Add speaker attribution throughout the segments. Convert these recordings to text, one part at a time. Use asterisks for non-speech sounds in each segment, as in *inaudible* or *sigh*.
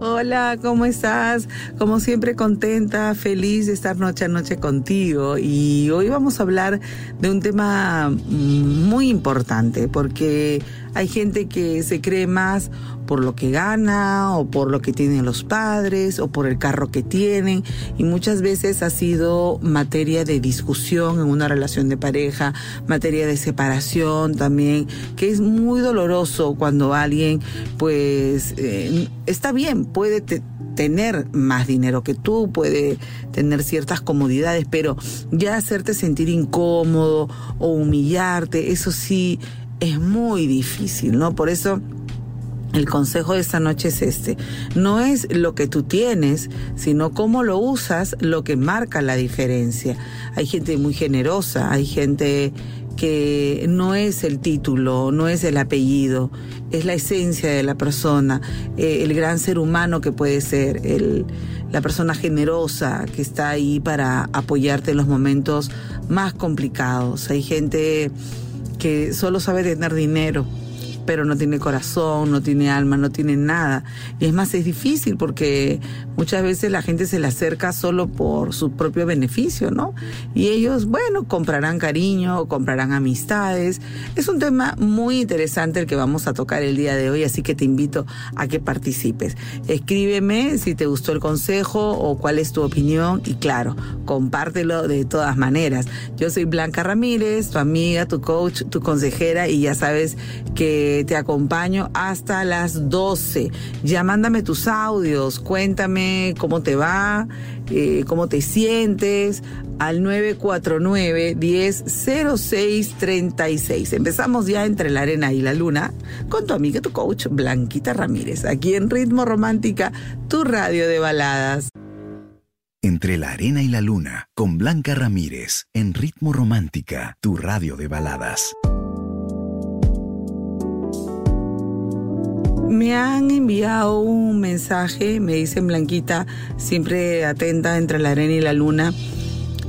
Speaker 1: Hola, ¿cómo estás? Como siempre contenta, feliz de estar noche a noche contigo y hoy vamos a hablar de un tema muy importante porque hay gente que se cree más por lo que gana o por lo que tienen los padres o por el carro que tienen. Y muchas veces ha sido materia de discusión en una relación de pareja, materia de separación también, que es muy doloroso cuando alguien pues eh, está bien, puede tener más dinero que tú, puede tener ciertas comodidades, pero ya hacerte sentir incómodo o humillarte, eso sí es muy difícil, ¿no? Por eso el consejo de esta noche es este. No es lo que tú tienes, sino cómo lo usas lo que marca la diferencia. Hay gente muy generosa, hay gente que no es el título, no es el apellido, es la esencia de la persona, eh, el gran ser humano que puede ser, el, la persona generosa que está ahí para apoyarte en los momentos más complicados. Hay gente que solo sabe tener dinero pero no tiene corazón, no tiene alma, no tiene nada. Y es más, es difícil porque muchas veces la gente se le acerca solo por su propio beneficio, ¿no? Y ellos, bueno, comprarán cariño, comprarán amistades. Es un tema muy interesante el que vamos a tocar el día de hoy, así que te invito a que participes. Escríbeme si te gustó el consejo o cuál es tu opinión y claro, compártelo de todas maneras. Yo soy Blanca Ramírez, tu amiga, tu coach, tu consejera y ya sabes que te acompaño hasta las 12. Ya mándame tus audios, cuéntame cómo te va, eh, cómo te sientes al 949-100636. Empezamos ya entre la arena y la luna con tu amiga, tu coach Blanquita Ramírez, aquí en Ritmo Romántica, tu radio de baladas.
Speaker 2: Entre la arena y la luna, con Blanca Ramírez, en Ritmo Romántica, tu radio de baladas.
Speaker 1: Me han enviado un mensaje, me dicen Blanquita, siempre atenta entre la arena y la luna.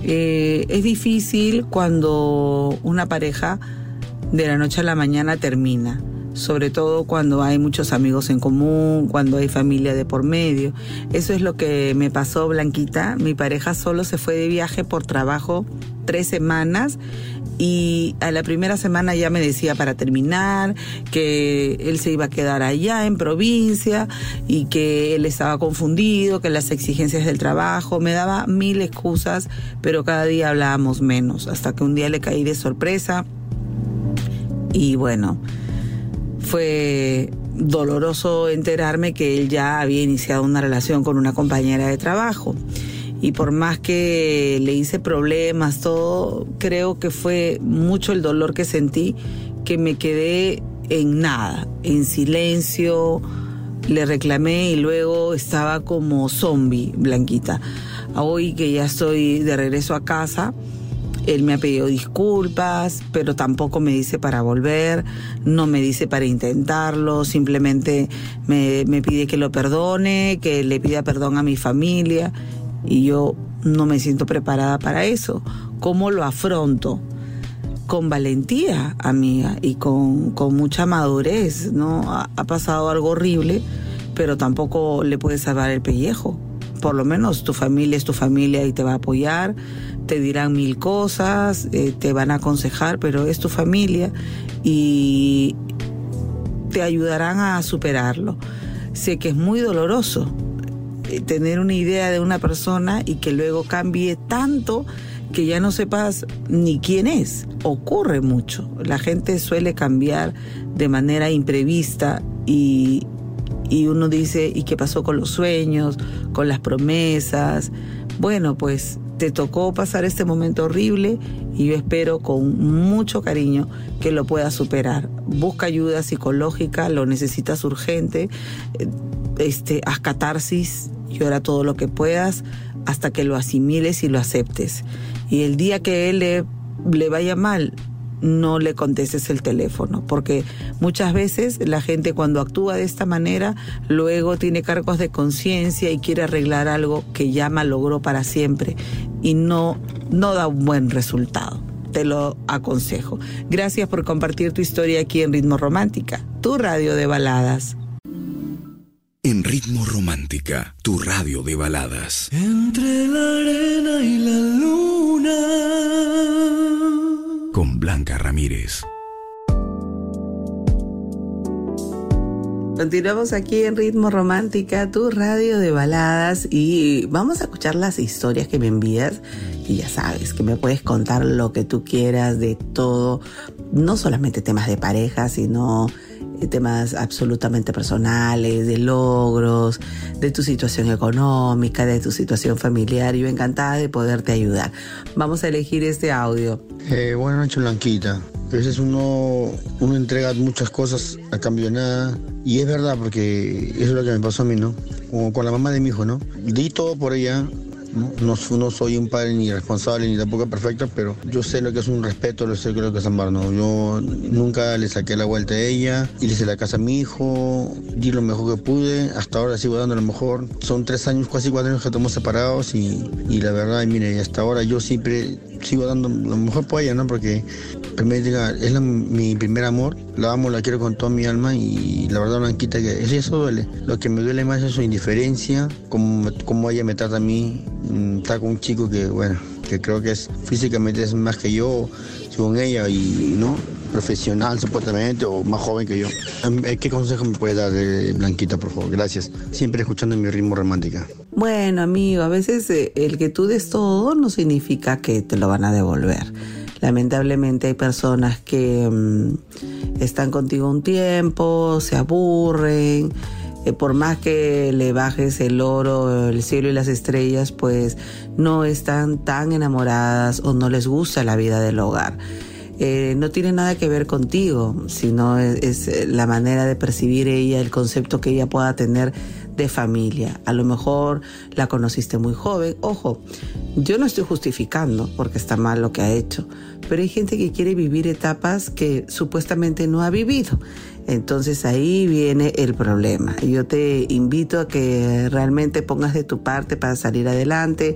Speaker 1: Eh, es difícil cuando una pareja de la noche a la mañana termina, sobre todo cuando hay muchos amigos en común, cuando hay familia de por medio. Eso es lo que me pasó, Blanquita. Mi pareja solo se fue de viaje por trabajo tres semanas y a la primera semana ya me decía para terminar que él se iba a quedar allá en provincia y que él estaba confundido, que las exigencias del trabajo, me daba mil excusas, pero cada día hablábamos menos, hasta que un día le caí de sorpresa y bueno, fue doloroso enterarme que él ya había iniciado una relación con una compañera de trabajo y por más que le hice problemas, todo, creo que fue mucho el dolor que sentí, que me quedé en nada, en silencio, le reclamé y luego estaba como zombie, Blanquita. Hoy que ya estoy de regreso a casa, él me ha pedido disculpas, pero tampoco me dice para volver, no me dice para intentarlo, simplemente me, me pide que lo perdone, que le pida perdón a mi familia y yo no me siento preparada para eso. ¿Cómo lo afronto? Con valentía, amiga, y con, mucha madurez, ¿no? Ha, pasado algo horrible, pero tampoco le puedes salvar el pellejo. Por lo menos tu familia es tu familia y te va a apoyar, te dirán mil cosas, eh, te van a aconsejar, pero es tu familia y te ayudarán a superarlo. Sé que es muy doloroso, tener una idea de una persona y que luego cambie tanto que ya no sepas ni quién es. Ocurre mucho. La gente suele cambiar de manera imprevista y, y uno dice, ¿y qué pasó con los sueños, con las promesas? Bueno, pues te tocó pasar este momento horrible y yo espero con mucho cariño que lo puedas superar. Busca ayuda psicológica, lo necesitas urgente, eh, este, haz catarsis, llora todo lo que puedas hasta que lo asimiles y lo aceptes. Y el día que él le, vaya mal, no le contestes el teléfono, porque muchas veces la gente cuando actúa de esta manera luego tiene cargos de conciencia y quiere arreglar algo que ya malogró para siempre y no, no da un buen resultado. Te lo aconsejo. Gracias por compartir tu historia aquí en Ritmo Romántica, tu radio de baladas.
Speaker 2: En Ritmo Romántica, tu radio de baladas.
Speaker 3: Entre la arena y la luna.
Speaker 2: Con Blanca Ramírez.
Speaker 1: Continuamos aquí en Ritmo Romántica, tu radio de baladas y vamos a escuchar las historias que me envías y ya sabes que me puedes contar lo que tú quieras de todo, no solamente temas de pareja, sino temas absolutamente personales, de logros, de tu situación económica, de tu situación familiar. Yo encantada de poderte ayudar. Vamos a elegir este audio.
Speaker 4: Eh, buenas noches, Blanquita. A veces uno, uno entrega muchas cosas a cambio de nada. Y es verdad, porque eso es lo que me pasó a mí, ¿no? Como con la mamá de mi hijo, ¿no? Di todo por ella, ¿no? No, soy un padre ni responsable ni tampoco perfecto, pero yo sé lo que es un respeto, lo sé lo que es amar, ¿no? Yo nunca le saqué la vuelta a ella, y le hice la casa a mi hijo, di lo mejor que pude, hasta ahora sigo dando lo mejor. Son tres años, casi cuatro años que estamos separados y, y la verdad, mire, hasta ahora yo siempre sigo dando lo mejor por ella, ¿no? Porque es mi primer amor, la amo, la quiero con toda mi alma y la verdad Blanquita que eso duele. Lo que me duele más es su indiferencia, como, como ella me trata a mí, mm, está con un chico que, bueno, que creo que es físicamente es más que yo, según ella, y no profesional supuestamente o más joven que yo. ¿Qué consejo me puede dar eh, Blanquita, por favor? Gracias. Siempre escuchando mi ritmo romántica.
Speaker 1: Bueno, amigo, a veces eh, el que tú des todo no significa que te lo van a devolver. Lamentablemente hay personas que mm, están contigo un tiempo, se aburren, eh, por más que le bajes el oro, el cielo y las estrellas, pues no están tan enamoradas o no les gusta la vida del hogar. Eh, no tiene nada que ver contigo, sino es, la manera de percibir ella, el concepto que ella pueda tener de familia. A lo mejor la conociste muy joven. Ojo, yo no estoy justificando porque está mal lo que ha hecho, pero hay gente que quiere vivir etapas que supuestamente no ha vivido. Entonces ahí viene el problema. Yo te invito a que realmente pongas de tu parte para salir adelante.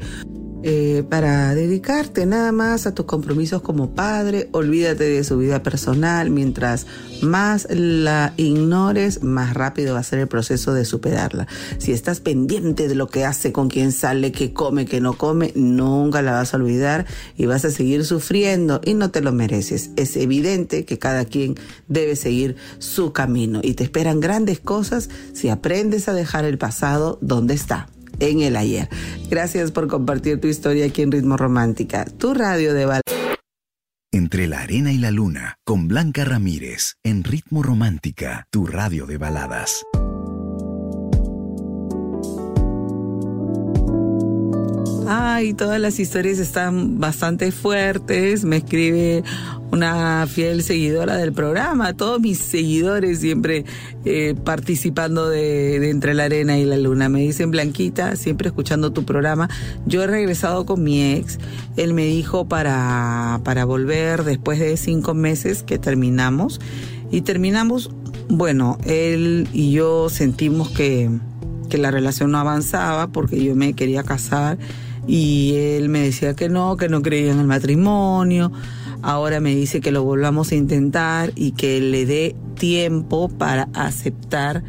Speaker 1: Eh, para dedicarte nada más a tus compromisos como padre, olvídate de su vida personal, mientras más la ignores, más rápido va a ser el proceso de superarla. Si estás pendiente de lo que hace, con quién sale, qué come, qué no come, nunca la vas a olvidar y vas a seguir sufriendo y no te lo mereces. Es evidente que cada quien debe seguir su camino y te esperan grandes cosas si aprendes a dejar el pasado donde está en el ayer. Gracias por compartir tu historia aquí en Ritmo Romántica, tu radio de baladas.
Speaker 2: Entre la arena y la luna, con Blanca Ramírez, en Ritmo Romántica, tu radio de baladas.
Speaker 1: Ay, todas las historias están bastante fuertes. Me escribe una fiel seguidora del programa, todos mis seguidores siempre eh, participando de, Entre la Arena y la Luna. Me dicen, Blanquita, siempre escuchando tu programa. Yo he regresado con mi ex. Él me dijo para, para volver después de cinco meses que terminamos. Y terminamos, bueno, él y yo sentimos que, que la relación no avanzaba porque yo me quería casar y él me decía que no, que no creía en el matrimonio. Ahora me dice que lo volvamos a intentar y que le dé tiempo para aceptar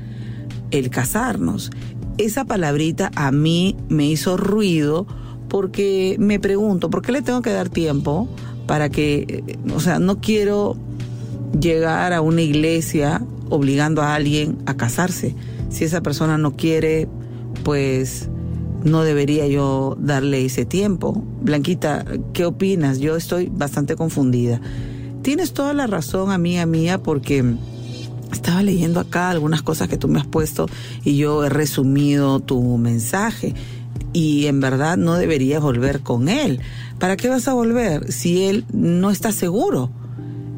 Speaker 1: el casarnos. Esa palabrita a mí me hizo ruido porque me pregunto, ¿por qué le tengo que dar tiempo para que, o sea, no quiero llegar a una iglesia obligando a alguien a casarse? Si esa persona no quiere, pues no debería yo darle ese tiempo. Blanquita, ¿qué opinas? Yo estoy bastante confundida. Tienes toda la razón, amiga mía, porque estaba leyendo acá algunas cosas que tú me has puesto y yo he resumido tu mensaje. Y en verdad no deberías volver con él. ¿Para qué vas a volver si él no está seguro?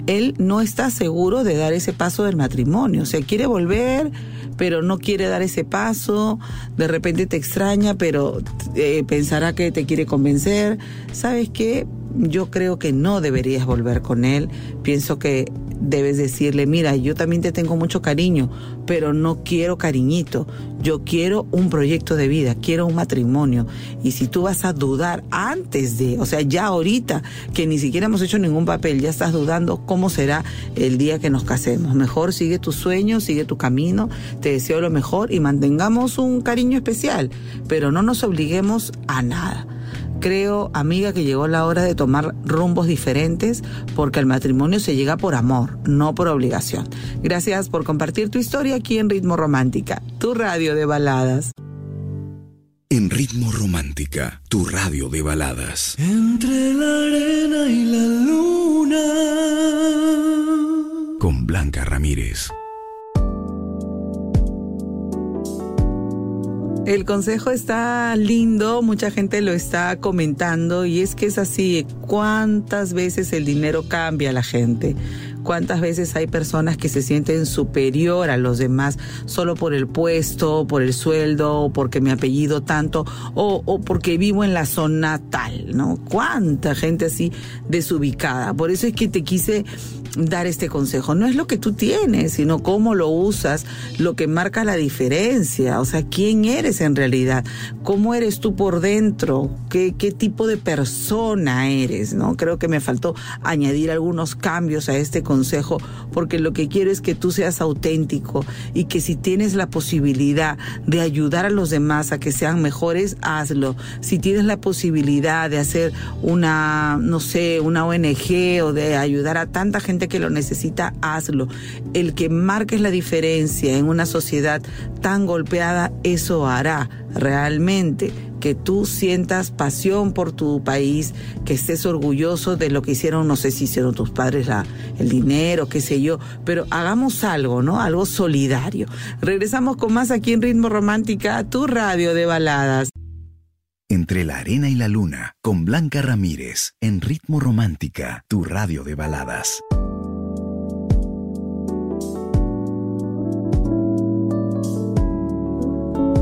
Speaker 1: Él no está seguro de dar ese paso del matrimonio. O sea, quiere volver pero no quiere dar ese paso, de repente te extraña, pero eh, pensará que te quiere convencer. ¿Sabes qué? yo creo que no deberías volver con él. Pienso que debes decirle, mira, yo también te tengo mucho cariño, pero no quiero cariñito. Yo quiero un proyecto de vida, quiero un matrimonio. Y si tú vas a dudar antes de, o sea, ya ahorita que ni siquiera hemos hecho ningún papel, ya estás dudando cómo será el día que nos casemos. Mejor sigue tu sueño, sigue tu camino, te deseo lo mejor y mantengamos un cariño especial, pero no nos obliguemos a nada. Creo, amiga, que llegó la hora de tomar rumbos diferentes porque el matrimonio se llega por amor, no por obligación. Gracias por compartir tu historia aquí en Ritmo Romántica, tu radio de baladas.
Speaker 2: En Ritmo Romántica, tu radio de baladas.
Speaker 3: Entre la arena y la luna.
Speaker 2: Con Blanca Ramírez.
Speaker 1: El consejo está lindo, mucha gente lo está comentando y es que es así, ¿cuántas veces el dinero cambia a la gente? ¿Cuántas veces hay personas que se sienten superior a los demás solo por el puesto, por el sueldo, porque mi apellido tanto, o, porque vivo en la zona tal, ¿no? ¿Cuánta gente así desubicada? Por eso es que te quise dar este consejo. No es lo que tú tienes, sino cómo lo usas, lo que marca la diferencia. O sea, quién eres en realidad, cómo eres tú por dentro, qué, qué tipo de persona eres, ¿no? Creo que me faltó añadir algunos cambios a este consejo, porque lo que quiero es que tú seas auténtico y que si tienes la posibilidad de ayudar a los demás a que sean mejores, hazlo. Si tienes la posibilidad de hacer una, no sé, una ONG o de ayudar a tanta gente que lo necesita, hazlo. El que marques la diferencia en una sociedad tan golpeada, eso hará realmente que tú sientas pasión por tu país, que estés orgulloso de lo que hicieron, no sé si hicieron tus padres la, el dinero, qué sé yo, pero hagamos algo, ¿no? Algo solidario. Regresamos con más aquí en Ritmo Romántica, tu radio de baladas.
Speaker 2: Entre la arena y la luna, con Blanca Ramírez, en Ritmo Romántica, tu radio de baladas.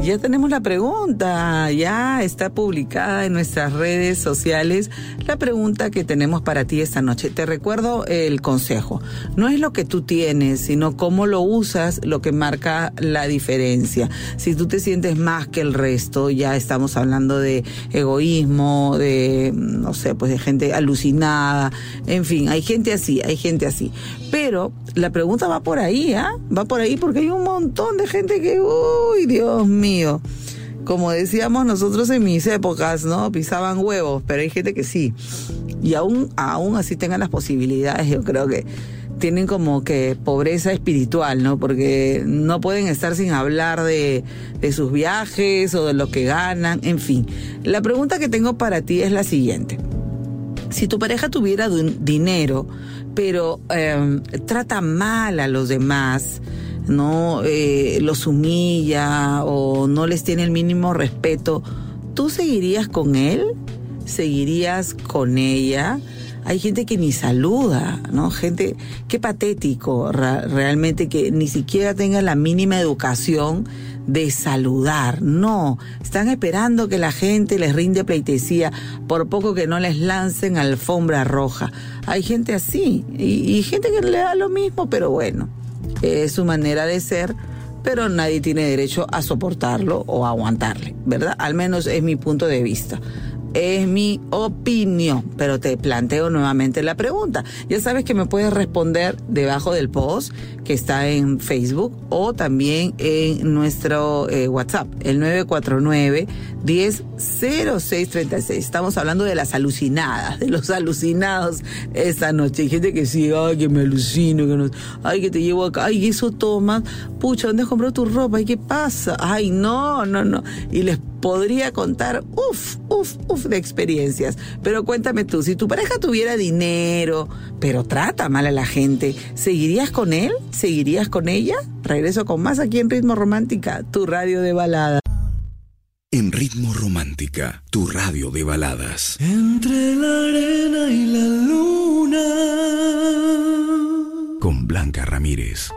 Speaker 1: Ya tenemos la pregunta, ya está publicada en nuestras redes sociales la pregunta que tenemos para ti esta noche. Te recuerdo el consejo. No es lo que tú tienes, sino cómo lo usas lo que marca la diferencia. Si tú te sientes más que el resto, ya estamos hablando de egoísmo, de, no sé, pues de gente alucinada, en fin, hay gente así, hay gente así. Pero la pregunta va por ahí, ¿ah? Va por ahí porque hay un montón de gente que, uy, Dios mío como decíamos nosotros en mis épocas, ¿no? Pisaban huevos, pero hay gente que sí. Y aún, aún así tengan las posibilidades, yo creo que tienen como que pobreza espiritual, ¿no? Porque no pueden estar sin hablar de, sus viajes o de lo que ganan, en fin. La pregunta que tengo para ti es la siguiente. Si tu pareja tuviera dinero, pero eh, trata mal a los demás, no eh, los humilla o no les tiene el mínimo respeto, ¿tú seguirías con él? ¿Seguirías con ella? Hay gente que ni saluda, ¿no? Gente, qué patético realmente que ni siquiera tenga la mínima educación de saludar. No, están esperando que la gente les rinde pleitesía por poco que no les lancen alfombra roja. Hay gente así y, y gente que le da lo mismo, pero bueno es su manera de ser, pero nadie tiene derecho a soportarlo o a aguantarle, ¿verdad? Al menos es mi punto de vista. Es mi opinión, pero te planteo nuevamente la pregunta. Ya sabes que me puedes responder debajo del post que está en Facebook o también en nuestro eh, WhatsApp, el 949 100636. Estamos hablando de las alucinadas, de los alucinados esta noche. Hay gente que sí, ay, que me alucino, que no, ay, que te llevo acá, ay, eso toma, pucha, ¿dónde has comprado tu ropa? Ay, ¿qué pasa? Ay, no, no, no. Y les podría contar, uff, uff, uff, de experiencias. Pero cuéntame tú, si tu pareja tuviera dinero, pero trata mal a la gente, ¿seguirías con él? ¿Seguirías con ella? Regreso con más aquí en Ritmo Romántica, tu radio de balada.
Speaker 2: En Ritmo Romántica, tu radio de baladas.
Speaker 3: Entre la arena y la luna.
Speaker 2: Con Blanca Ramírez.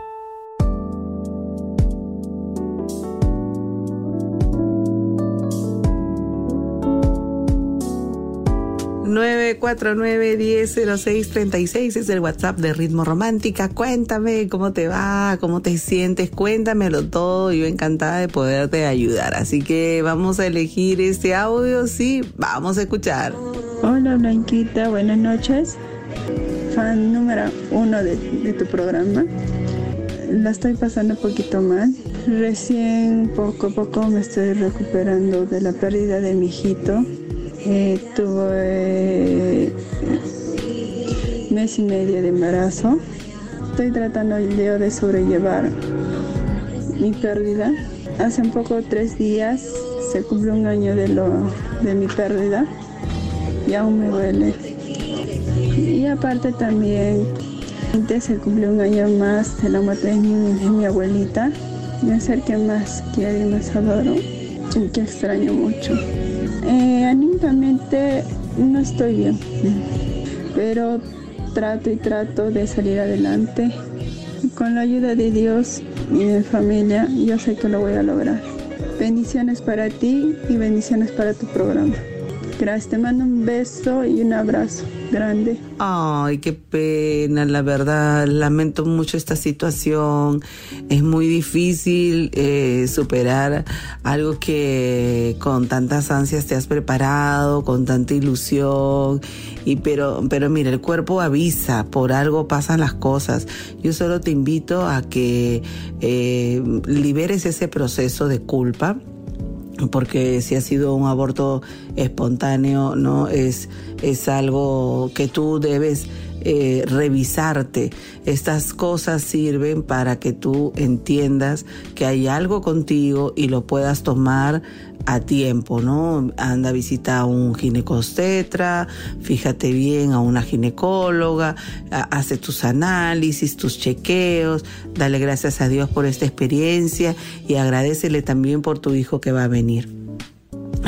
Speaker 1: 949-100636 es el WhatsApp de Ritmo Romántica. Cuéntame cómo te va, cómo te sientes, cuéntamelo todo. Yo encantada de poderte ayudar. Así que vamos a elegir este audio, sí, vamos a escuchar.
Speaker 5: Hola Blanquita, buenas noches. Fan número uno de, de tu programa. La estoy pasando un poquito mal. Recién poco a poco me estoy recuperando de la pérdida de mi hijito. Eh, tuve mes y medio de embarazo. Estoy tratando yo de sobrellevar mi pérdida. Hace un poco, tres días, se cumplió un año de, lo, de mi pérdida y aún me duele. Y aparte también se cumplió un año más de la muerte de mi, de mi abuelita. Me ser que más quiero y más adoro y que extraño mucho. Anímicamente no estoy bien, pero trato y trato de salir adelante. Con la ayuda de Dios y de familia, yo sé que lo voy a lograr. Bendiciones para ti y bendiciones para tu programa. Gracias, te mando un beso y un abrazo grande.
Speaker 1: Ay, qué pena, la verdad, lamento mucho esta situación. Es muy difícil eh, superar algo que con tantas ansias te has preparado, con tanta ilusión. Y pero, pero mira, el cuerpo avisa, por algo pasan las cosas. Yo solo te invito a que eh, liberes ese proceso de culpa porque si ha sido un aborto espontáneo, no es, es algo que tú debes eh, revisarte. Estas cosas sirven para que tú entiendas que hay algo contigo y lo puedas tomar a tiempo, ¿no? Anda a visitar a un ginecostetra, fíjate bien a una ginecóloga, hace tus análisis, tus chequeos, dale gracias a Dios por esta experiencia y agradecele también por tu hijo que va a venir.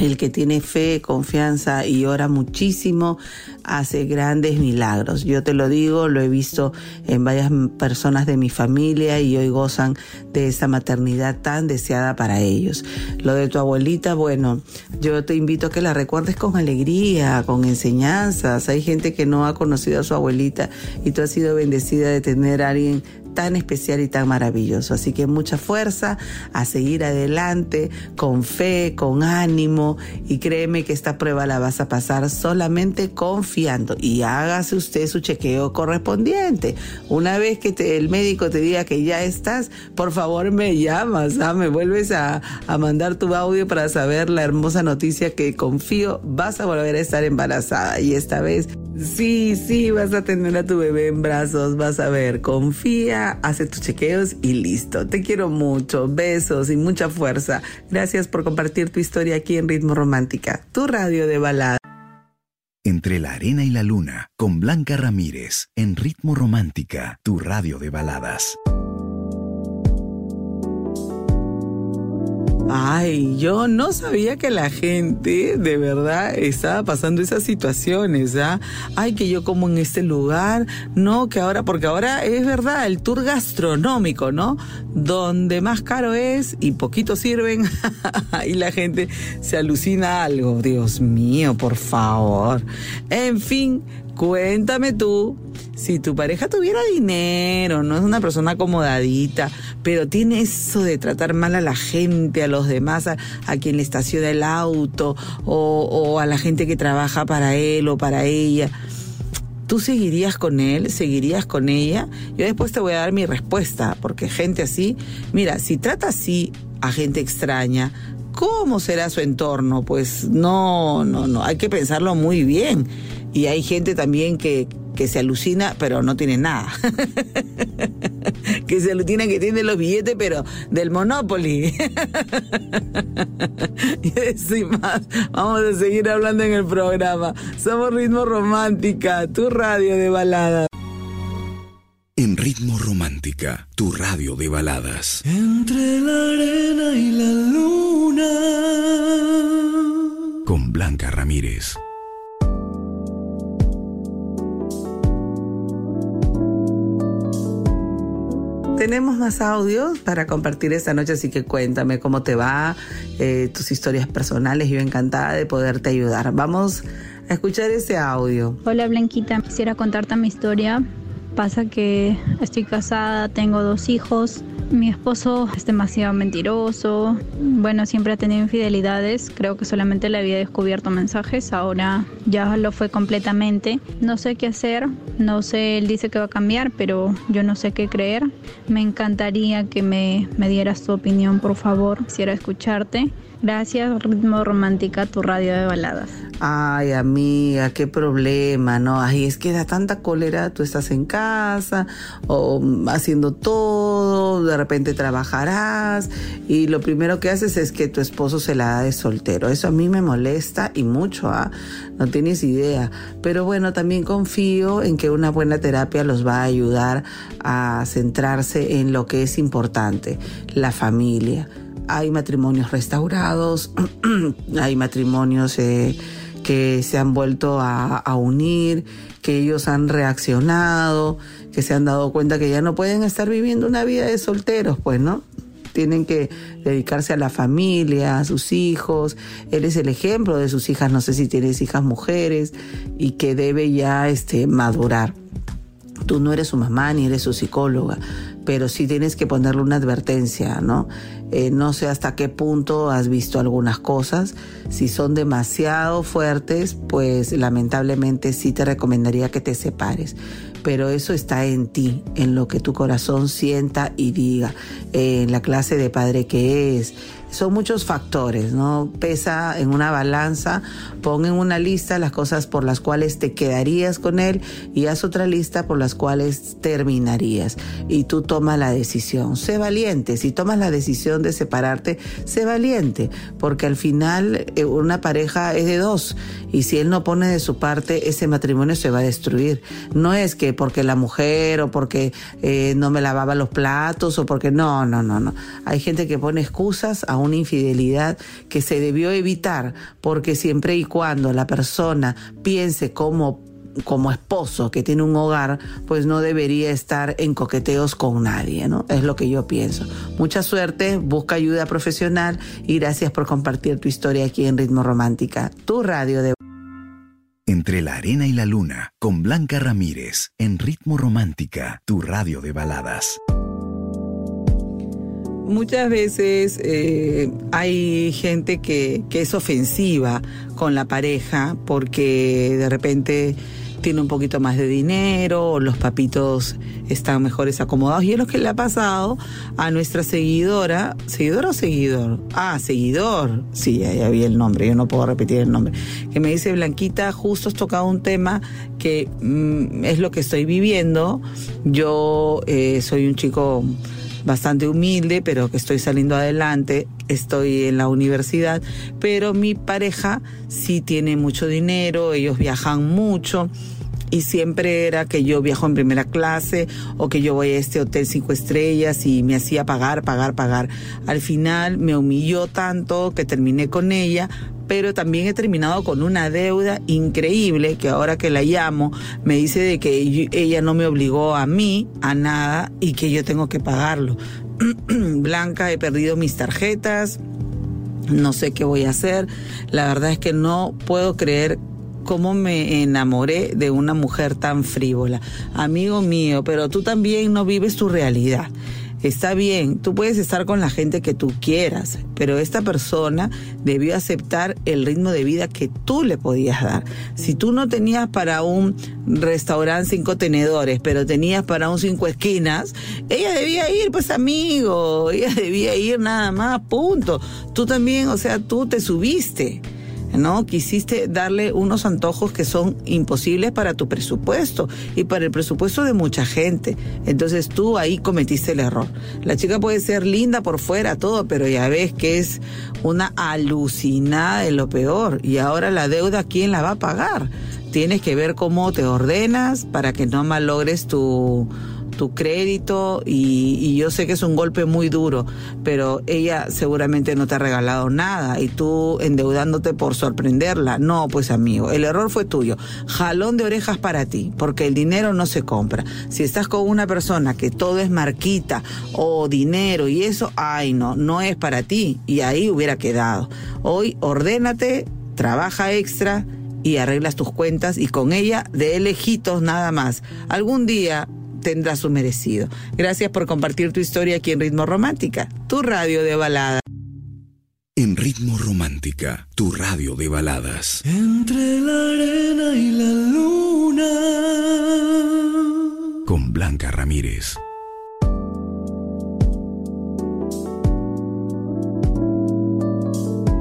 Speaker 1: El que tiene fe, confianza y ora muchísimo hace grandes milagros. Yo te lo digo, lo he visto en varias personas de mi familia y hoy gozan de esa maternidad tan deseada para ellos. Lo de tu abuelita, bueno, yo te invito a que la recuerdes con alegría, con enseñanzas. Hay gente que no ha conocido a su abuelita y tú has sido bendecida de tener a alguien tan especial y tan maravilloso. Así que mucha fuerza a seguir adelante con fe, con ánimo y créeme que esta prueba la vas a pasar solamente confiando y hágase usted su chequeo correspondiente. Una vez que el médico te diga que ya estás, por favor me llamas, ¿ah? me vuelves a, a mandar tu audio para saber la hermosa noticia que confío vas a volver a estar embarazada y esta vez sí, sí, vas a tener a tu bebé en brazos, vas a ver, confía hace tus chequeos y listo. Te quiero mucho, besos y mucha fuerza. Gracias por compartir tu historia aquí en Ritmo Romántica, tu radio de balada.
Speaker 2: Entre la arena y la luna, con Blanca Ramírez, en Ritmo Romántica, tu radio de baladas.
Speaker 1: Ay, yo no sabía que la gente de verdad estaba pasando esas situaciones, ¿ah? Ay, que yo como en este lugar, no, que ahora, porque ahora es verdad, el tour gastronómico, ¿no? Donde más caro es y poquito sirven *laughs* y la gente se alucina algo. Dios mío, por favor. En fin, Cuéntame tú, si tu pareja tuviera dinero, no es una persona acomodadita, pero tiene eso de tratar mal a la gente, a los demás, a, quien le estaciona el auto, o, o a la gente que trabaja para él o para ella. ¿Tú seguirías con él? ¿Seguirías con ella? Yo después te voy a dar mi respuesta, porque gente así, mira, si trata así a gente extraña, ¿cómo será su entorno? Pues no, no, no, hay que pensarlo muy bien y hay gente también que, que se alucina, pero no tiene nada. *laughs* que se alucina que tiene los billetes, pero del Monopoly. *laughs* y sin más, vamos a seguir hablando en el programa. Somos Ritmo Romántica, tu radio de baladas.
Speaker 2: En Ritmo Romántica, tu radio de baladas.
Speaker 3: Entre la arena y la luna.
Speaker 2: Con Blanca Ramírez.
Speaker 1: Tenemos más audios para compartir esta noche, así que cuéntame cómo te va, eh, tus historias personales. Yo encantada de poderte ayudar. Vamos a escuchar ese audio.
Speaker 6: Hola Blanquita, quisiera contarte mi historia. Pasa que estoy casada, tengo dos hijos, mi esposo es demasiado mentiroso. Bueno, siempre ha tenido infidelidades. Creo que solamente le había descubierto mensajes. Ahora ya lo fue completamente. No sé qué hacer. No sé, él dice que va a cambiar, pero yo no sé qué creer. Me encantaría que me, me dieras tu opinión, por favor. Quisiera escucharte. Gracias, Ritmo Romántica, tu radio de baladas.
Speaker 1: Ay, amiga, qué problema, ¿no? Ay, es que da tanta cólera, tú estás en casa o haciendo todo, de repente trabajarás y lo primero que haces es que tu esposo se la da de soltero. Eso a mí me molesta y mucho, ¿ah? No tienes idea. Pero bueno, también confío en que una buena terapia los va a ayudar a centrarse en lo que es importante, la familia hay matrimonios restaurados, *clears throat* hay matrimonios eh, que se han vuelto a, unir, que ellos han reaccionado, que se han dado cuenta que ya no pueden estar viviendo una vida de solteros, pues, ¿no? Tienen que dedicarse a la familia, a sus hijos. Eres el ejemplo de sus hijas, no sé si tienes hijas mujeres, y que debe ya este, madurar. Tú no eres su mamá ni eres su psicóloga, pero sí tienes que ponerle una advertencia, ¿no? Eh, no sé hasta qué punto has visto algunas cosas. Si son demasiado fuertes, pues lamentablemente sí te recomendaría que te separes. Pero eso está en ti, en lo que tu corazón sienta y diga, en la clase de padre que es son muchos factores, ¿no? Pesa en una balanza, pon en una lista las cosas por las cuales te quedarías con él y haz otra lista por las cuales terminarías. Y tú toma la decisión. Sé valiente. Si tomas la decisión de separarte, sé valiente, porque al final eh, una pareja es de dos y si él no pone de su parte, ese matrimonio se va a destruir. No es que porque la mujer o porque eh, no me lavaba los platos o porque no, no, no, no. Hay gente que pone excusas a una infidelidad que se debió evitar, porque siempre y cuando la persona piense como como esposo que tiene un hogar, pues no debería estar en coqueteos con nadie, ¿no? Es lo que yo pienso. Mucha suerte, busca ayuda profesional y gracias por compartir tu historia aquí en Ritmo Romántica, tu radio de...
Speaker 2: Entre la arena y la luna, con Blanca Ramírez, en Ritmo Romántica, tu radio de baladas
Speaker 1: muchas veces eh, hay gente que, que es ofensiva con la pareja porque de repente tiene un poquito más de dinero, los papitos están mejores acomodados. Y es lo que le ha pasado a nuestra seguidora. ¿Seguidora o seguidor? Ah, seguidor. Sí, ya, vi el nombre, yo no puedo repetir el nombre. Que me dice, Blanquita, justo has tocado un tema que mm, es lo que estoy viviendo. Yo eh, soy un chico bastante humilde, pero que estoy saliendo adelante, estoy en la universidad, pero mi pareja sí tiene mucho dinero, ellos viajan mucho y siempre era que yo viajo en primera clase o que yo voy a este hotel cinco estrellas y me hacía pagar, pagar, pagar. Al final me humilló tanto que terminé con ella, pero también he terminado con una deuda increíble que ahora que la llamo me dice de que ella no me obligó a mí a nada y que yo tengo que pagarlo. *clears throat* Blanca, he perdido mis tarjetas, no sé qué voy a hacer. La verdad es que no puedo creer cómo me enamoré de una mujer tan frívola. Amigo mío, pero tú también no vives tu realidad. Está bien, tú puedes estar con la gente que tú quieras, pero esta persona debió aceptar el ritmo de vida que tú le podías dar. Si tú no tenías para un restaurante cinco tenedores, pero tenías para un cinco esquinas, ella debía ir, pues amigo, ella debía ir nada más, punto. Tú también, o sea, tú te subiste. ¿No? Quisiste darle unos antojos que son imposibles para tu presupuesto y para el presupuesto de mucha gente. Entonces tú ahí cometiste el error. La chica puede ser linda por fuera, todo, pero ya ves que es una alucinada de lo peor. Y ahora la deuda, ¿quién la va a pagar? Tienes que ver cómo te ordenas para que no malogres tu tu crédito y, yo sé que es un golpe muy duro, pero ella seguramente no te ha regalado nada y tú endeudándote por sorprenderla. No, pues amigo, el error fue tuyo. Jalón de orejas para ti, porque el dinero no se compra. Si estás con una persona que todo es marquita o dinero y eso, ay no, no es para ti y ahí hubiera quedado. Hoy ordénate, trabaja extra y arreglas tus cuentas y con ella de lejitos nada más. Algún día tendrás su merecido. Gracias por compartir tu historia aquí en Ritmo Romántica, tu radio de balada.
Speaker 2: En Ritmo Romántica, tu radio de baladas.
Speaker 3: Entre la arena y la luna.
Speaker 2: Con Blanca Ramírez.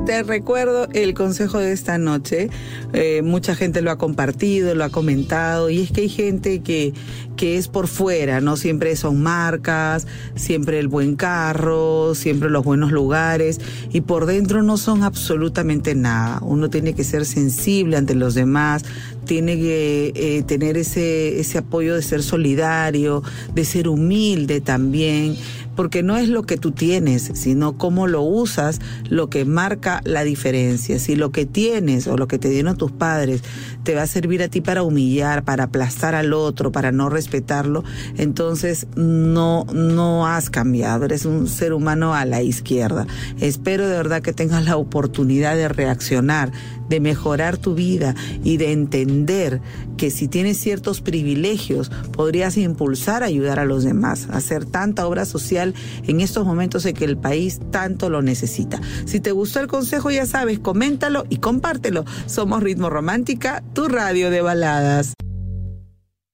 Speaker 1: Te recuerdo el consejo de esta noche. Eh, mucha gente lo ha compartido, lo ha comentado, y es que hay gente que, que es por fuera, ¿no? Siempre son marcas, siempre el buen carro, siempre los buenos lugares, y por dentro no son absolutamente nada. Uno tiene que ser sensible ante los demás, tiene que eh, tener ese, ese apoyo de ser solidario, de ser humilde también porque no es lo que tú tienes, sino cómo lo usas lo que marca la diferencia. Si lo que tienes o lo que te dieron tus padres te va a servir a ti para humillar, para aplastar al otro, para no respetarlo, entonces no, no has cambiado, eres un ser humano a la izquierda. Espero de verdad que tengas la oportunidad de reaccionar, de mejorar tu vida y de entender que si tienes ciertos privilegios podrías impulsar a ayudar a los demás, hacer tanta obra social en estos momentos en que el país tanto lo necesita. Si te gustó el consejo ya sabes, coméntalo y compártelo. Somos Ritmo Romántica, tu radio de baladas.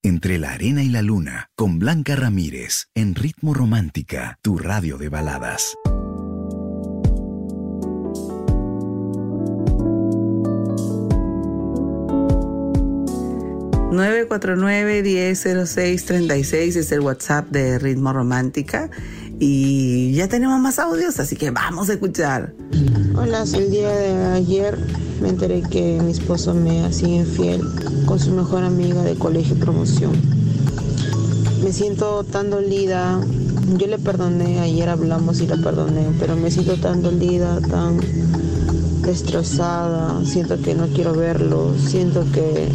Speaker 2: Entre la arena y la luna, con Blanca Ramírez, en Ritmo Romántica, tu radio de baladas.
Speaker 1: 949-1006-36 es el WhatsApp de Ritmo Romántica. Y ya tenemos más audios, así que vamos a escuchar.
Speaker 7: Hola, el día de ayer me enteré que mi esposo me hacía infiel con su mejor amiga de colegio promoción. Me siento tan dolida. Yo le perdoné, ayer hablamos y le perdoné, pero me siento tan dolida, tan destrozada. Siento que no quiero verlo, siento que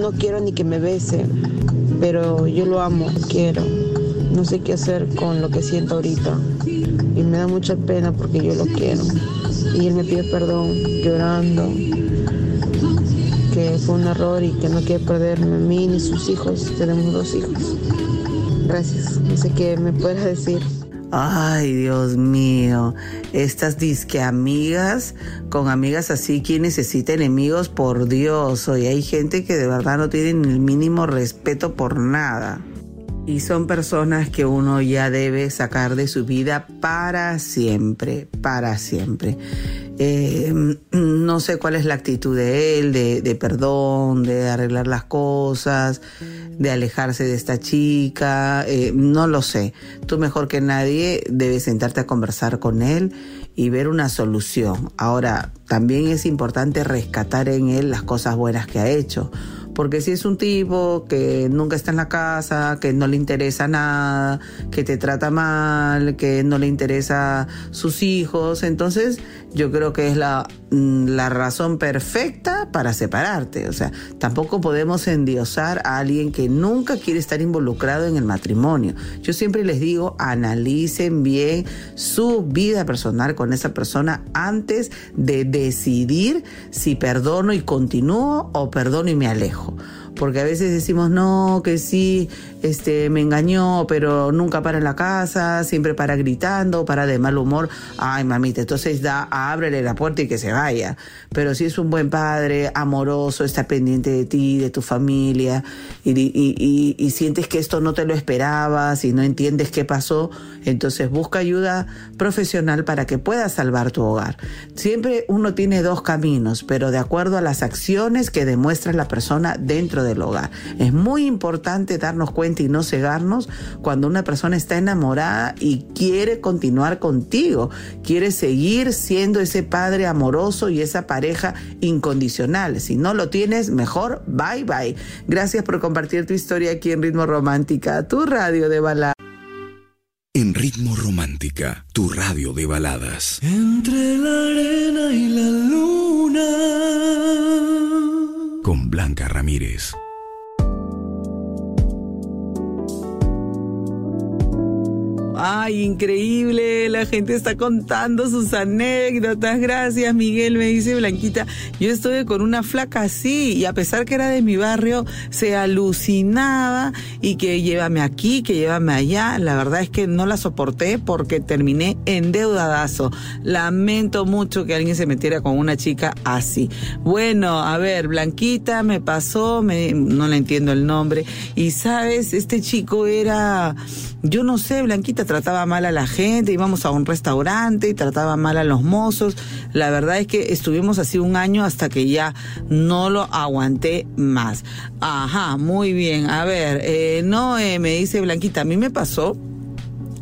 Speaker 7: no quiero ni que me bese, pero yo lo amo, quiero. No sé qué hacer con lo que siento ahorita y me da mucha pena porque yo lo quiero. Y él me pide perdón llorando, que fue un error y que no quiere perderme a mí ni sus hijos. Tenemos dos hijos. Gracias. No sé qué me puedes decir.
Speaker 1: Ay, Dios mío. Estas disque amigas, con amigas así, ¿quién necesita enemigos? Por Dios. Hoy hay gente que de verdad no tiene el mínimo respeto por nada. Y son personas que uno ya debe sacar de su vida para siempre, para siempre. Eh, no sé cuál es la actitud de él, de, perdón, de arreglar las cosas de alejarse de esta chica, eh, no lo sé. Tú mejor que nadie debes sentarte a conversar con él y ver una solución. Ahora, también es importante rescatar en él las cosas buenas que ha hecho porque si es un tipo que nunca está en la casa, que no le interesa nada, que te trata mal, que no le interesa sus hijos, entonces yo creo que es la, la razón perfecta para separarte. O sea, tampoco podemos endiosar a alguien que nunca quiere estar involucrado en el matrimonio. Yo siempre les digo, analicen bien su vida personal con esa persona antes de decidir si perdono y continúo o perdono y me alejo porque a veces decimos no, que sí, este, me engañó, pero nunca para en la casa, siempre para gritando, para de mal humor. Ay, mamita, entonces da, ábrele la puerta y que se vaya. Pero si es un buen padre, amoroso, está pendiente de ti, de tu familia, y, sientes que esto no te lo esperabas y no entiendes qué pasó, entonces busca ayuda profesional para que puedas salvar tu hogar. Siempre uno tiene dos caminos, pero de acuerdo a las acciones que demuestra la persona dentro de del hogar. Es muy importante darnos cuenta y no cegarnos cuando una persona está enamorada y quiere continuar contigo, quiere seguir siendo ese padre amoroso y esa pareja incondicional. Si no lo tienes, mejor bye bye. Gracias por compartir tu historia aquí en Ritmo Romántica, tu radio de balada.
Speaker 2: En Ritmo Romántica, tu radio de baladas.
Speaker 3: Entre la arena y la luna.
Speaker 2: Con Blanca Ramírez.
Speaker 1: Ay, increíble, la gente está contando sus anécdotas. Gracias, Miguel, me dice Blanquita. Yo estuve con una flaca así y a pesar que era de mi barrio, se alucinaba y que llévame aquí, que llévame allá. La verdad es que no la soporté porque terminé endeudadazo. Lamento mucho que alguien se metiera con una chica así. Bueno, a ver, Blanquita me pasó, me, no le entiendo el nombre. Y sabes, este chico era, yo no sé, Blanquita trataba mal a la gente, íbamos a un restaurante y trataba mal a los mozos. La verdad es que estuvimos así un año hasta que ya no lo aguanté más. Ajá, muy bien. A ver, eh, no, me dice Blanquita, a mí me pasó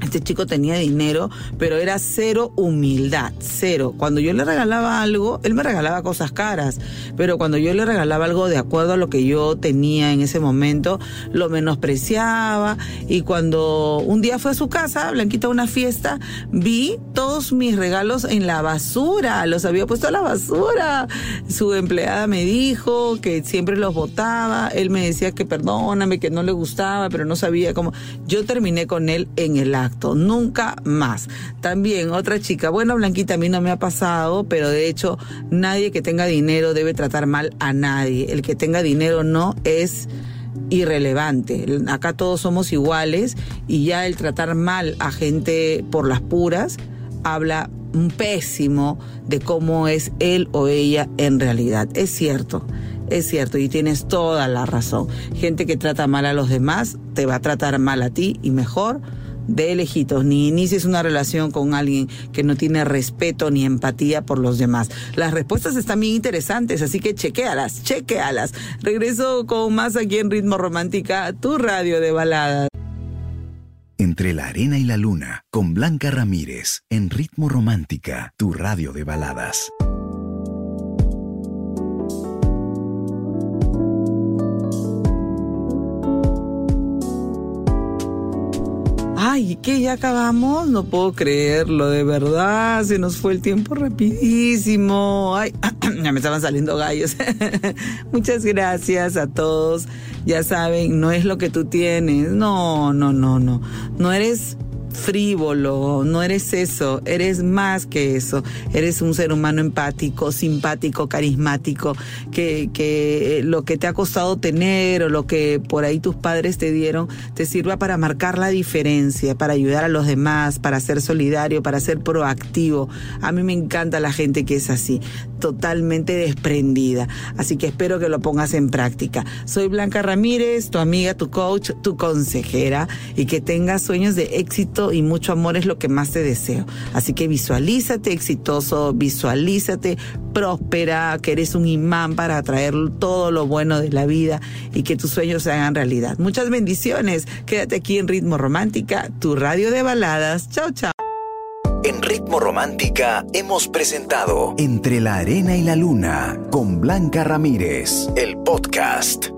Speaker 1: este chico tenía dinero, pero era cero humildad, cero. Cuando yo le regalaba algo, él me regalaba cosas caras, pero cuando yo le regalaba algo de acuerdo a lo que yo tenía en ese momento, lo menospreciaba. Y cuando un día fue a su casa, Blanquita, a una fiesta, vi todos mis regalos en la basura, los había puesto a la basura. Su empleada me dijo que siempre los botaba, él me decía que perdóname, que no le gustaba, pero no sabía cómo. Yo terminé con él en el acto nunca más. También otra chica, bueno, Blanquita, a mí no me ha pasado, pero de hecho nadie que tenga dinero debe tratar mal a nadie. El que tenga dinero no es irrelevante. Acá todos somos iguales y ya el tratar mal a gente por las puras habla un pésimo de cómo es él o ella en realidad. Es cierto, es cierto y tienes toda la razón. Gente que trata mal a los demás te va a tratar mal a ti y mejor de lejitos, ni inicies una relación con alguien que no tiene respeto ni empatía por los demás. Las respuestas están bien interesantes, así que chequealas, chequealas. Regreso con más aquí en Ritmo Romántica, tu radio de balada.
Speaker 2: Entre la arena y la luna, con Blanca Ramírez, en Ritmo Romántica, tu radio de baladas.
Speaker 1: Ay, que ya acabamos, no puedo creerlo, de verdad, se nos fue el tiempo rapidísimo. Ay, *clears throat* ya me estaban saliendo gallos. *laughs* Muchas gracias a todos. Ya saben, no es lo que tú tienes. No, no, no, no. No eres frívolo, no eres eso, eres más que eso, eres un ser humano empático, simpático, carismático, que, que lo que te ha costado tener o lo que por ahí tus padres te dieron te sirva para marcar la diferencia, para ayudar a los demás, para ser solidario, para ser proactivo. A mí me encanta la gente que es así, totalmente desprendida, así que espero que lo pongas en práctica. Soy Blanca Ramírez, tu amiga, tu coach, tu consejera y que tengas sueños de éxito y mucho amor es lo que más te deseo. Así que visualízate exitoso, visualízate próspera, que eres un imán para atraer todo lo bueno de la vida y que tus sueños se hagan realidad. Muchas bendiciones. Quédate aquí en Ritmo Romántica, tu radio de baladas. Chao, chao.
Speaker 2: En Ritmo Romántica hemos presentado Entre la Arena y la Luna con Blanca Ramírez, el podcast.